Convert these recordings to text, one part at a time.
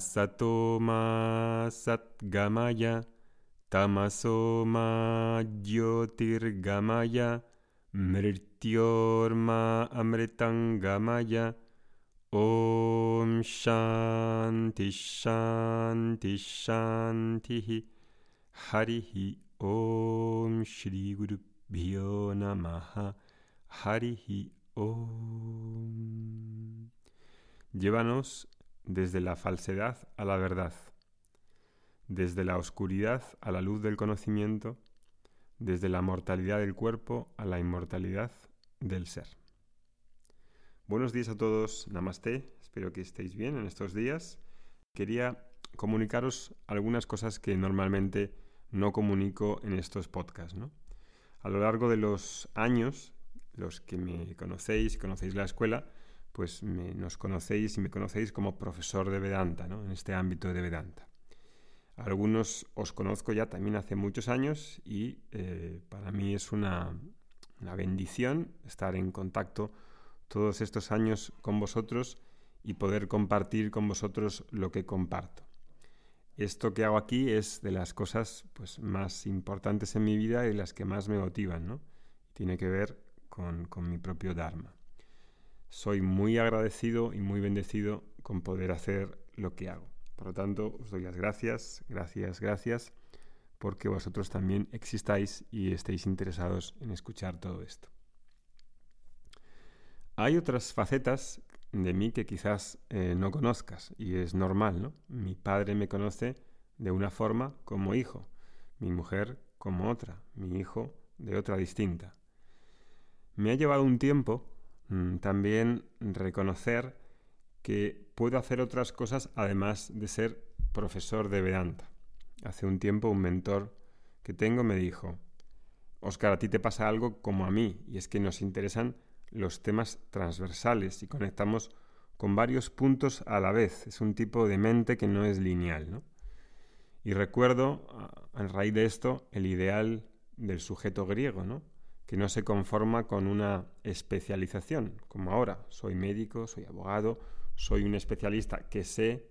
सतोमासद्गमय तमसो माज्योतिर्गमय मृत्योर्मा अमृतङ्गमय। ॐ शान्तिशान्तिश्शान्तिः हरिः ॐ श्रीगुरुभ्यो नमः। हरिः ॐ। Llévanos desde la falsedad a la verdad, desde la oscuridad a la luz del conocimiento, desde la mortalidad del cuerpo a la inmortalidad del ser. Buenos días a todos, namaste, espero que estéis bien en estos días. Quería comunicaros algunas cosas que normalmente no comunico en estos podcasts. A lo largo de los años, los que me conocéis, conocéis la escuela, pues nos conocéis y me conocéis como profesor de Vedanta, ¿no? en este ámbito de Vedanta. Algunos os conozco ya también hace muchos años y eh, para mí es una, una bendición estar en contacto todos estos años con vosotros y poder compartir con vosotros lo que comparto. Esto que hago aquí es de las cosas pues, más importantes en mi vida y las que más me motivan, ¿no? Tiene que ver con, con mi propio Dharma. Soy muy agradecido y muy bendecido con poder hacer lo que hago. Por lo tanto, os doy las gracias, gracias, gracias, porque vosotros también existáis y estéis interesados en escuchar todo esto. Hay otras facetas de mí que quizás eh, no conozcas y es normal, ¿no? Mi padre me conoce de una forma como hijo, mi mujer como otra, mi hijo de otra distinta. Me ha llevado un tiempo también reconocer que puedo hacer otras cosas además de ser profesor de Vedanta. Hace un tiempo un mentor que tengo me dijo, Oscar, a ti te pasa algo como a mí, y es que nos interesan los temas transversales y conectamos con varios puntos a la vez. Es un tipo de mente que no es lineal. Y recuerdo, en raíz de esto, el ideal del sujeto griego, ¿no? Que no se conforma con una especialización, como ahora, soy médico, soy abogado, soy un especialista que sé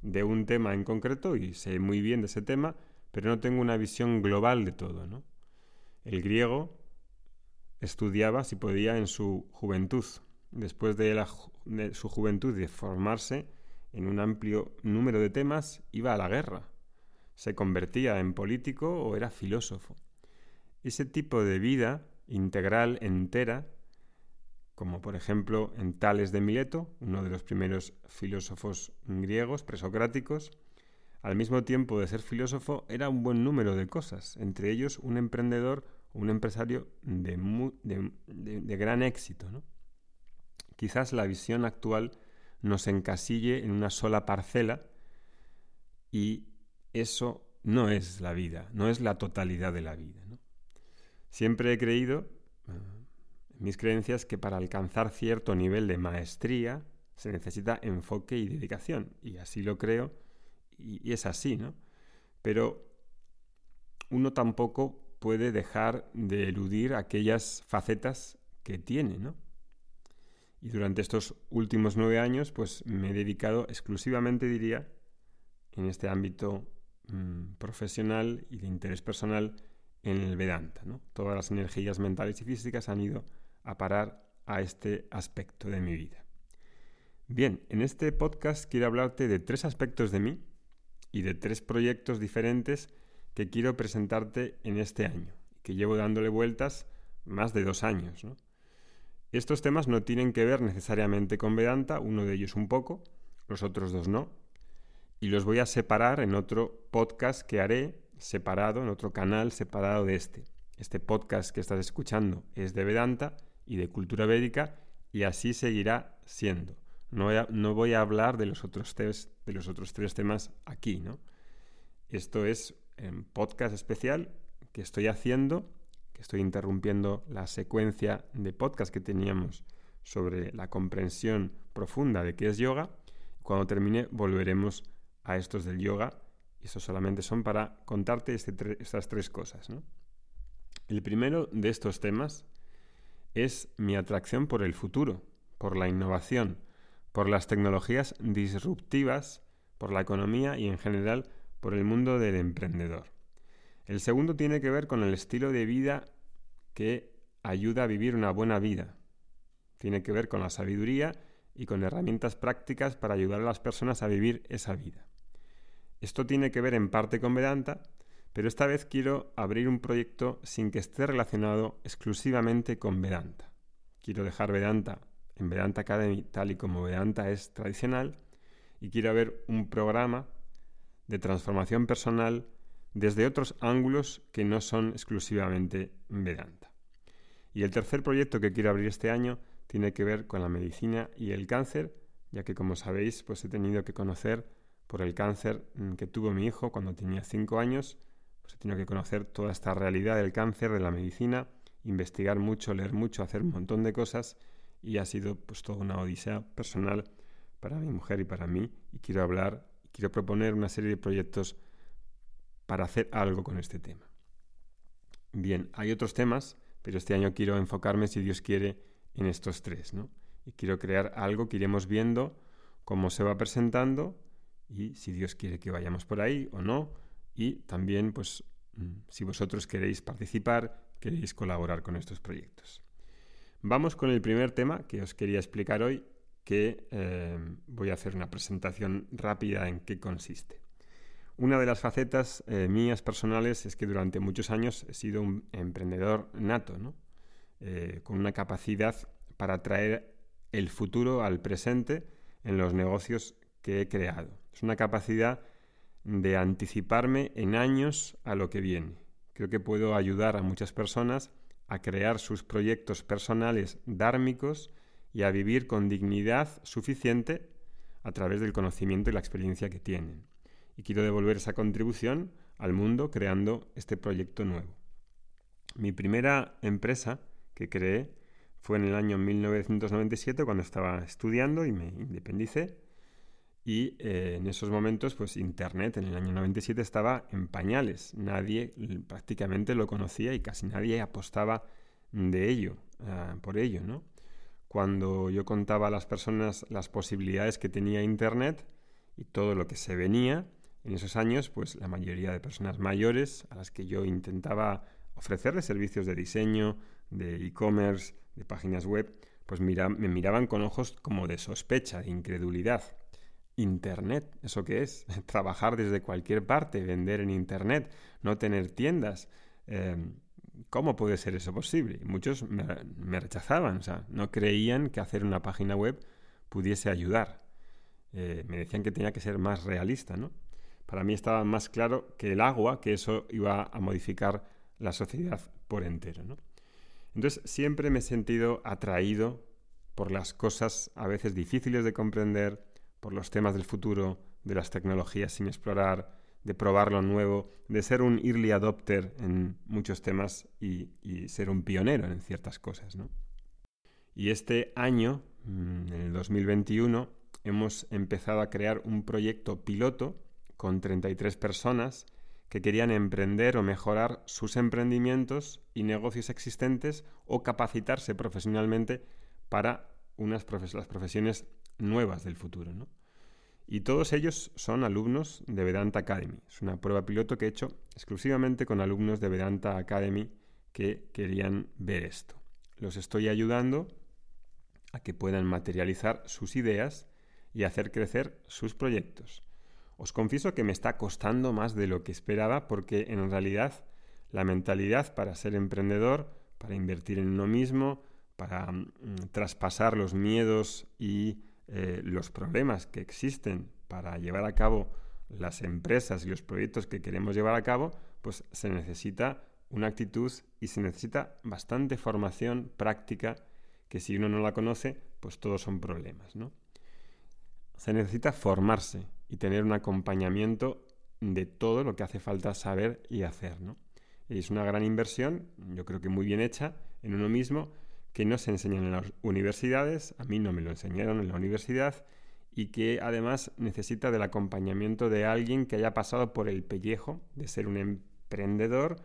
de un tema en concreto y sé muy bien de ese tema, pero no tengo una visión global de todo. ¿no? El griego estudiaba, si podía, en su juventud. Después de, de su juventud de formarse en un amplio número de temas, iba a la guerra. Se convertía en político o era filósofo. Ese tipo de vida integral entera, como por ejemplo en Tales de Mileto, uno de los primeros filósofos griegos presocráticos, al mismo tiempo de ser filósofo era un buen número de cosas, entre ellos un emprendedor o un empresario de, de, gran éxito. Quizás la visión actual nos encasille en una sola parcela y eso no es la vida, no es la totalidad de la vida. Siempre he creído, en mis creencias, que para alcanzar cierto nivel de maestría se necesita enfoque y dedicación. Y así lo creo, y, es así, ¿no? Pero uno tampoco puede dejar de eludir aquellas facetas que tiene, ¿no? Y durante estos últimos nueve años, pues me he dedicado exclusivamente, diría, en este ámbito mm, profesional y de interés personal, en el Vedanta. Todas las energías mentales y físicas han ido a parar a este aspecto de mi vida. Bien, en este podcast quiero hablarte de tres aspectos de mí y de tres proyectos diferentes que quiero presentarte en este año, que llevo dándole vueltas más de dos años. Estos temas no tienen que ver necesariamente con Vedanta, uno de ellos un poco, los otros dos no, y los voy a separar en otro podcast que haré separado, en otro canal separado de este. Este podcast que estás escuchando es de Vedanta y de cultura védica y así seguirá siendo. No voy a, hablar de los, otros tres, de los otros tres temas aquí, ¿no? Esto es un podcast especial que estoy haciendo, que estoy interrumpiendo la secuencia de podcast que teníamos sobre la comprensión profunda de qué es yoga. Cuando termine volveremos a estos del yoga y estos solamente son para contarte este estas tres cosas. El primero de estos temas es mi atracción por el futuro, por la innovación, por las tecnologías disruptivas, por la economía y en general por el mundo del emprendedor. El segundo tiene que ver con el estilo de vida que ayuda a vivir una buena vida. Tiene que ver con la sabiduría y con herramientas prácticas para ayudar a las personas a vivir esa vida. Esto tiene que ver en parte con Vedanta, pero esta vez quiero abrir un proyecto sin que esté relacionado exclusivamente con Vedanta. Quiero dejar Vedanta en Vedanta Academy tal y como Vedanta es tradicional y quiero ver un programa de transformación personal desde otros ángulos que no son exclusivamente Vedanta. Y el tercer proyecto que quiero abrir este año tiene que ver con la medicina y el cáncer, ya que como sabéis, pues he tenido que conocer por el cáncer mm, que tuvo mi hijo cuando tenía 5 años, pues he tenido que conocer toda esta realidad del cáncer, de la medicina, investigar mucho, leer mucho, hacer un montón de cosas y ha sido pues toda una odisea personal para mi mujer y para mí y quiero hablar, quiero proponer una serie de proyectos para hacer algo con este tema. Bien, hay otros temas, pero este año quiero enfocarme, si Dios quiere, en estos tres, ¿no? Y quiero crear algo que iremos viendo cómo se va presentando y si Dios quiere que vayamos por ahí o no. Y también, pues, mm, si vosotros queréis participar, queréis colaborar con estos proyectos. Vamos con el primer tema que os quería explicar hoy, que eh, voy a hacer una presentación rápida en qué consiste. Una de las facetas eh, mías personales es que durante muchos años he sido un emprendedor nato, eh, con una capacidad para traer el futuro al presente en los negocios que he creado. Es una capacidad de anticiparme en años a lo que viene. Creo que puedo ayudar a muchas personas a crear sus proyectos personales dármicos y a vivir con dignidad suficiente a través del conocimiento y la experiencia que tienen. Y quiero devolver esa contribución al mundo creando este proyecto nuevo. Mi primera empresa que creé fue en el año 1997 cuando estaba estudiando y me independicé. Y eh, en esos momentos, pues Internet en el año 97 estaba en pañales. Nadie prácticamente lo conocía y casi nadie apostaba de ello, ah, por ello, ¿no? Cuando yo contaba a las personas las posibilidades que tenía Internet y todo lo que se venía, en esos años, pues la mayoría de personas mayores a las que yo intentaba ofrecerles servicios de diseño, de e-commerce, de páginas web, pues me miraban con ojos como de sospecha, de incredulidad. Internet, ¿eso qué es? Trabajar desde cualquier parte, vender en Internet, no tener tiendas. Em, ¿Cómo puede ser eso posible? muchos me, rechazaban, o sea, no creían que hacer una página web pudiese ayudar. Eh, me decían que tenía que ser más realista, ¿no? Para mí estaba más claro que el agua, que eso iba a modificar la sociedad por entero, ¿no? Entonces siempre me he sentido atraído por las cosas a veces difíciles de comprender, por los temas del futuro, de las tecnologías sin explorar, de probar lo nuevo, de ser un early adopter en muchos temas y, ser un pionero en ciertas cosas. ¿no? Y este año, mm, en el 2021, hemos empezado a crear un proyecto piloto con 33 personas que querían emprender o mejorar sus emprendimientos y negocios existentes o capacitarse profesionalmente para unas las profesiones nuevas del futuro. ¿no? Y todos ellos son alumnos de Vedanta Academy. Es una prueba piloto que he hecho exclusivamente con alumnos de Vedanta Academy que querían ver esto. Los estoy ayudando a que puedan materializar sus ideas y hacer crecer sus proyectos. Os confieso que me está costando más de lo que esperaba porque en realidad la mentalidad para ser emprendedor, para invertir en uno mismo, para mm, traspasar los miedos y eh, los problemas que existen para llevar a cabo las empresas y los proyectos que queremos llevar a cabo, pues se necesita una actitud y se necesita bastante formación práctica que si uno no la conoce, pues todos son problemas, ¿no? Se necesita formarse y tener un acompañamiento de todo lo que hace falta saber y hacer, ¿no? Es una gran inversión, yo creo que muy bien hecha en uno mismo, que no se enseñan en las universidades, a mí no me lo enseñaron en la universidad, y que además necesita del acompañamiento de alguien que haya pasado por el pellejo de ser un emprendedor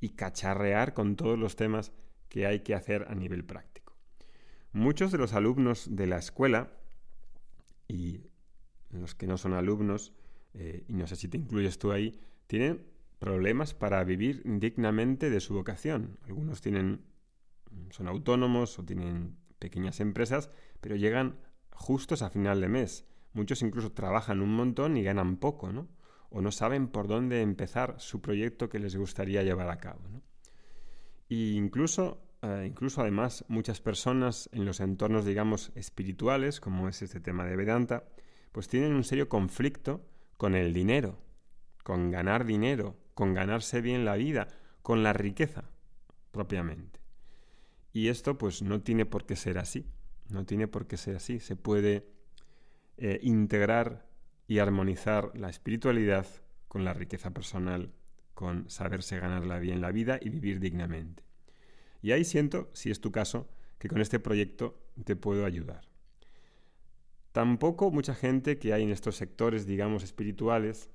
y cacharrear con todos los temas que hay que hacer a nivel práctico. Muchos de los alumnos de la escuela, y los que no son alumnos, eh, y no sé si te incluyes tú ahí, tienen problemas para vivir dignamente de su vocación. Algunos tienen, son autónomos o tienen pequeñas empresas, pero llegan justos a final de mes. Muchos incluso trabajan un montón y ganan poco, ¿no? O no saben por dónde empezar su proyecto que les gustaría llevar a cabo. ¿no? Y incluso, eh, incluso además muchas personas en los entornos, digamos, espirituales, como es este tema de Vedanta, pues tienen un serio conflicto con el dinero, con ganar dinero, con ganarse bien la vida, con la riqueza propiamente. Y esto pues no tiene por qué ser así, no tiene por qué ser así. Se puede eh, integrar y armonizar la espiritualidad con la riqueza personal, con saberse ganarla bien la vida y vivir dignamente. Y ahí siento, si es tu caso, que con este proyecto te puedo ayudar. Tampoco mucha gente que hay en estos sectores, digamos, espirituales,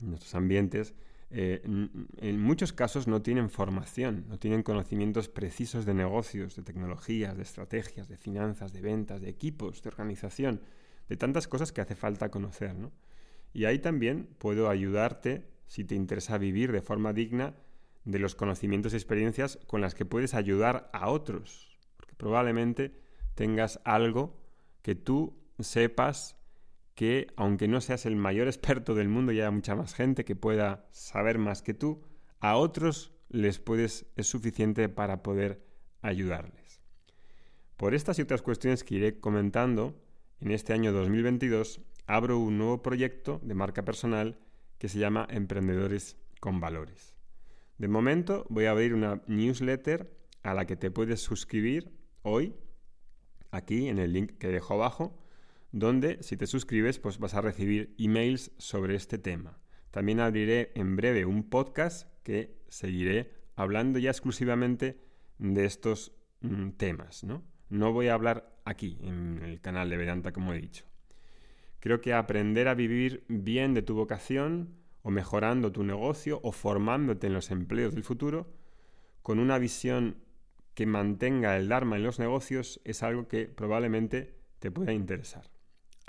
en estos ambientes, eh, en muchos casos no tienen formación, no tienen conocimientos precisos de negocios, de tecnologías, de estrategias, de finanzas, de ventas, de equipos, de organización, de tantas cosas que hace falta conocer. ¿no? Y ahí también puedo ayudarte, si te interesa vivir de forma digna, de los conocimientos y experiencias con las que puedes ayudar a otros. Porque probablemente tengas algo que tú sepas que aunque no seas el mayor experto del mundo y haya mucha más gente que pueda saber más que tú, a otros les puedes es suficiente para poder ayudarles. Por estas y otras cuestiones que iré comentando, en este año 2022 abro un nuevo proyecto de marca personal que se llama Emprendedores con Valores. De momento voy a abrir una newsletter a la que te puedes suscribir hoy, aquí en el link que dejo abajo, donde si te suscribes pues vas a recibir emails sobre este tema. También abriré en breve un podcast que seguiré hablando ya exclusivamente de estos mm, temas. ¿no? no voy a hablar aquí, en el canal de Vedanta, como he dicho. Creo que aprender a vivir bien de tu vocación, o mejorando tu negocio, o formándote en los empleos del futuro, con una visión que mantenga el Dharma en los negocios, es algo que probablemente te pueda interesar.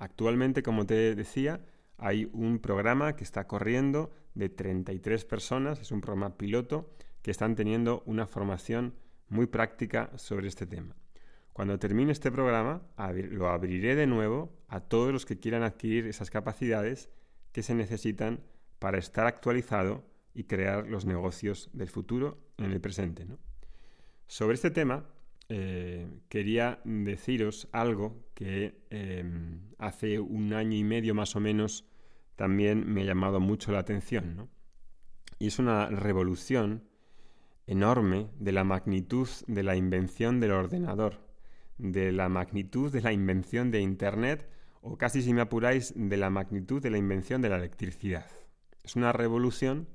Actualmente, como te decía, hay un programa que está corriendo de 33 personas, es un programa piloto, que están teniendo una formación muy práctica sobre este tema. Cuando termine este programa, lo abriré de nuevo a todos los que quieran adquirir esas capacidades que se necesitan para estar actualizado y crear los negocios del futuro en el presente. Sobre este tema, eh, quería deciros algo que em, hace un año y medio más o menos también me ha llamado mucho la atención. Y es una revolución enorme de la magnitud de la invención del ordenador, de la magnitud de la invención de Internet o casi si me apuráis de la magnitud de la invención de la electricidad. Es una revolución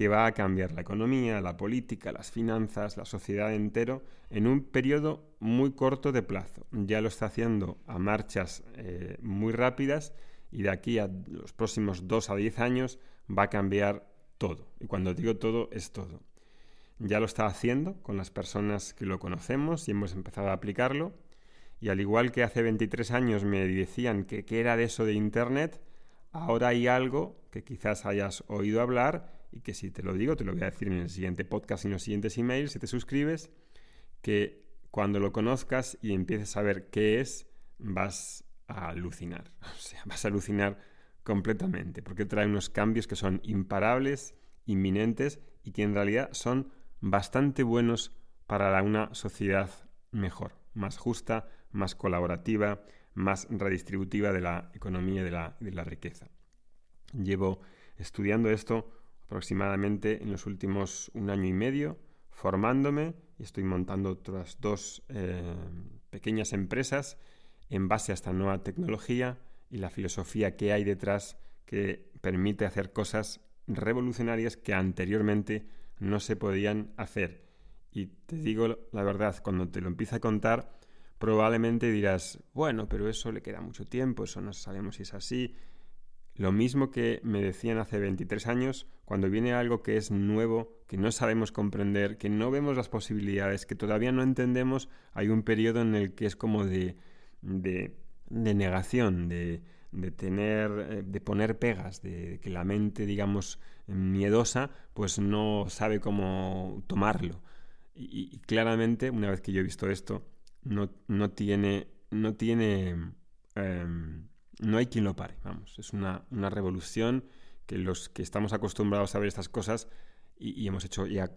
que va a cambiar la economía, la política, las finanzas, la sociedad entero en un periodo muy corto de plazo. Ya lo está haciendo a marchas eh, muy rápidas y de aquí a los próximos 2 a 10 años va a cambiar todo. Y cuando digo todo, es todo. Ya lo está haciendo con las personas que lo conocemos y hemos empezado a aplicarlo. Y al igual que hace 23 años me decían que qué era de eso de Internet, ahora hay algo que quizás hayas oído hablar y que si te lo digo, te lo voy a decir en el siguiente podcast y en los siguientes emails, si te suscribes, que cuando lo conozcas y empieces a ver qué es, vas a alucinar. O sea, vas a alucinar completamente, porque trae unos cambios que son imparables, inminentes y que en realidad son bastante buenos para una sociedad mejor, más justa, más colaborativa, más redistributiva de la economía y de la, de la riqueza. Llevo estudiando esto aproximadamente en los últimos un año y medio, formándome y estoy montando otras dos eh, pequeñas empresas en base a esta nueva tecnología y la filosofía que hay detrás que permite hacer cosas revolucionarias que anteriormente no se podían hacer. Y te digo la verdad, cuando te lo empieza a contar, probablemente dirás, bueno, pero eso le queda mucho tiempo, eso no sabemos si es así. Lo mismo que me decían hace 23 años, cuando viene algo que es nuevo, que no sabemos comprender, que no vemos las posibilidades, que todavía no entendemos, hay un periodo en el que es como de, de, negación, de, de tener, eh, de poner pegas, de, que la mente, digamos, miedosa, pues no sabe cómo tomarlo. Y, claramente, una vez que yo he visto esto, no, no tiene, no tiene, em, no hay quien lo pare, vamos, es una, una, revolución que los que estamos acostumbrados a ver estas cosas y, hemos hecho ya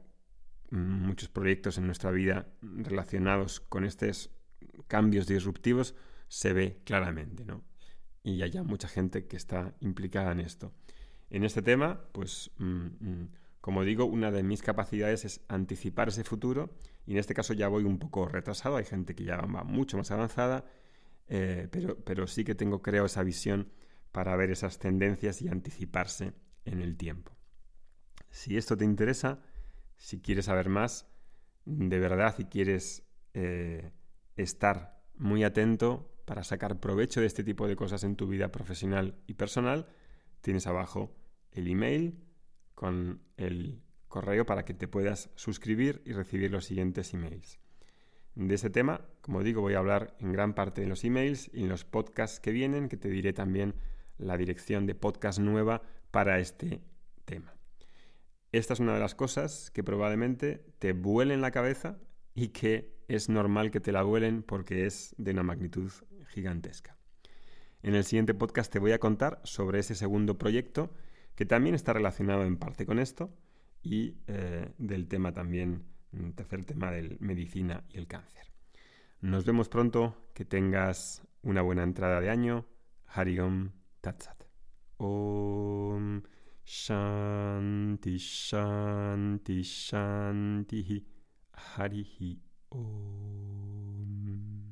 muchos proyectos en nuestra vida relacionados con estos cambios disruptivos, se ve claramente, ¿no? y hay mucha gente que está implicada en esto. En este tema, pues, mm, mm, como digo, una de mis capacidades es anticipar ese futuro y en este caso ya voy un poco retrasado, hay gente que ya va mucho más avanzada, eh, pero, pero sí que tengo, creo, esa visión para ver esas tendencias y anticiparse en el tiempo. Si esto te interesa, si quieres saber más, de verdad, si quieres eh, estar muy atento para sacar provecho de este tipo de cosas en tu vida profesional y personal, tienes abajo el email con el correo para que te puedas suscribir y recibir los siguientes emails. De ese tema, como digo, voy a hablar en gran parte de los emails y en los podcasts que vienen, que te diré también la dirección de podcast nueva para este tema. Esta es una de las cosas que probablemente te vuelen la cabeza y que es normal que te la vuelen porque es de una magnitud gigantesca. En el siguiente podcast te voy a contar sobre ese segundo proyecto que también está relacionado en parte con esto y eh, del tema también, mm, tercer tema del medicina y el cáncer. Nos vemos pronto, que tengas una buena entrada de año. Hariom Tatsat. Om Shanti Shanti Shanti Harihi Om.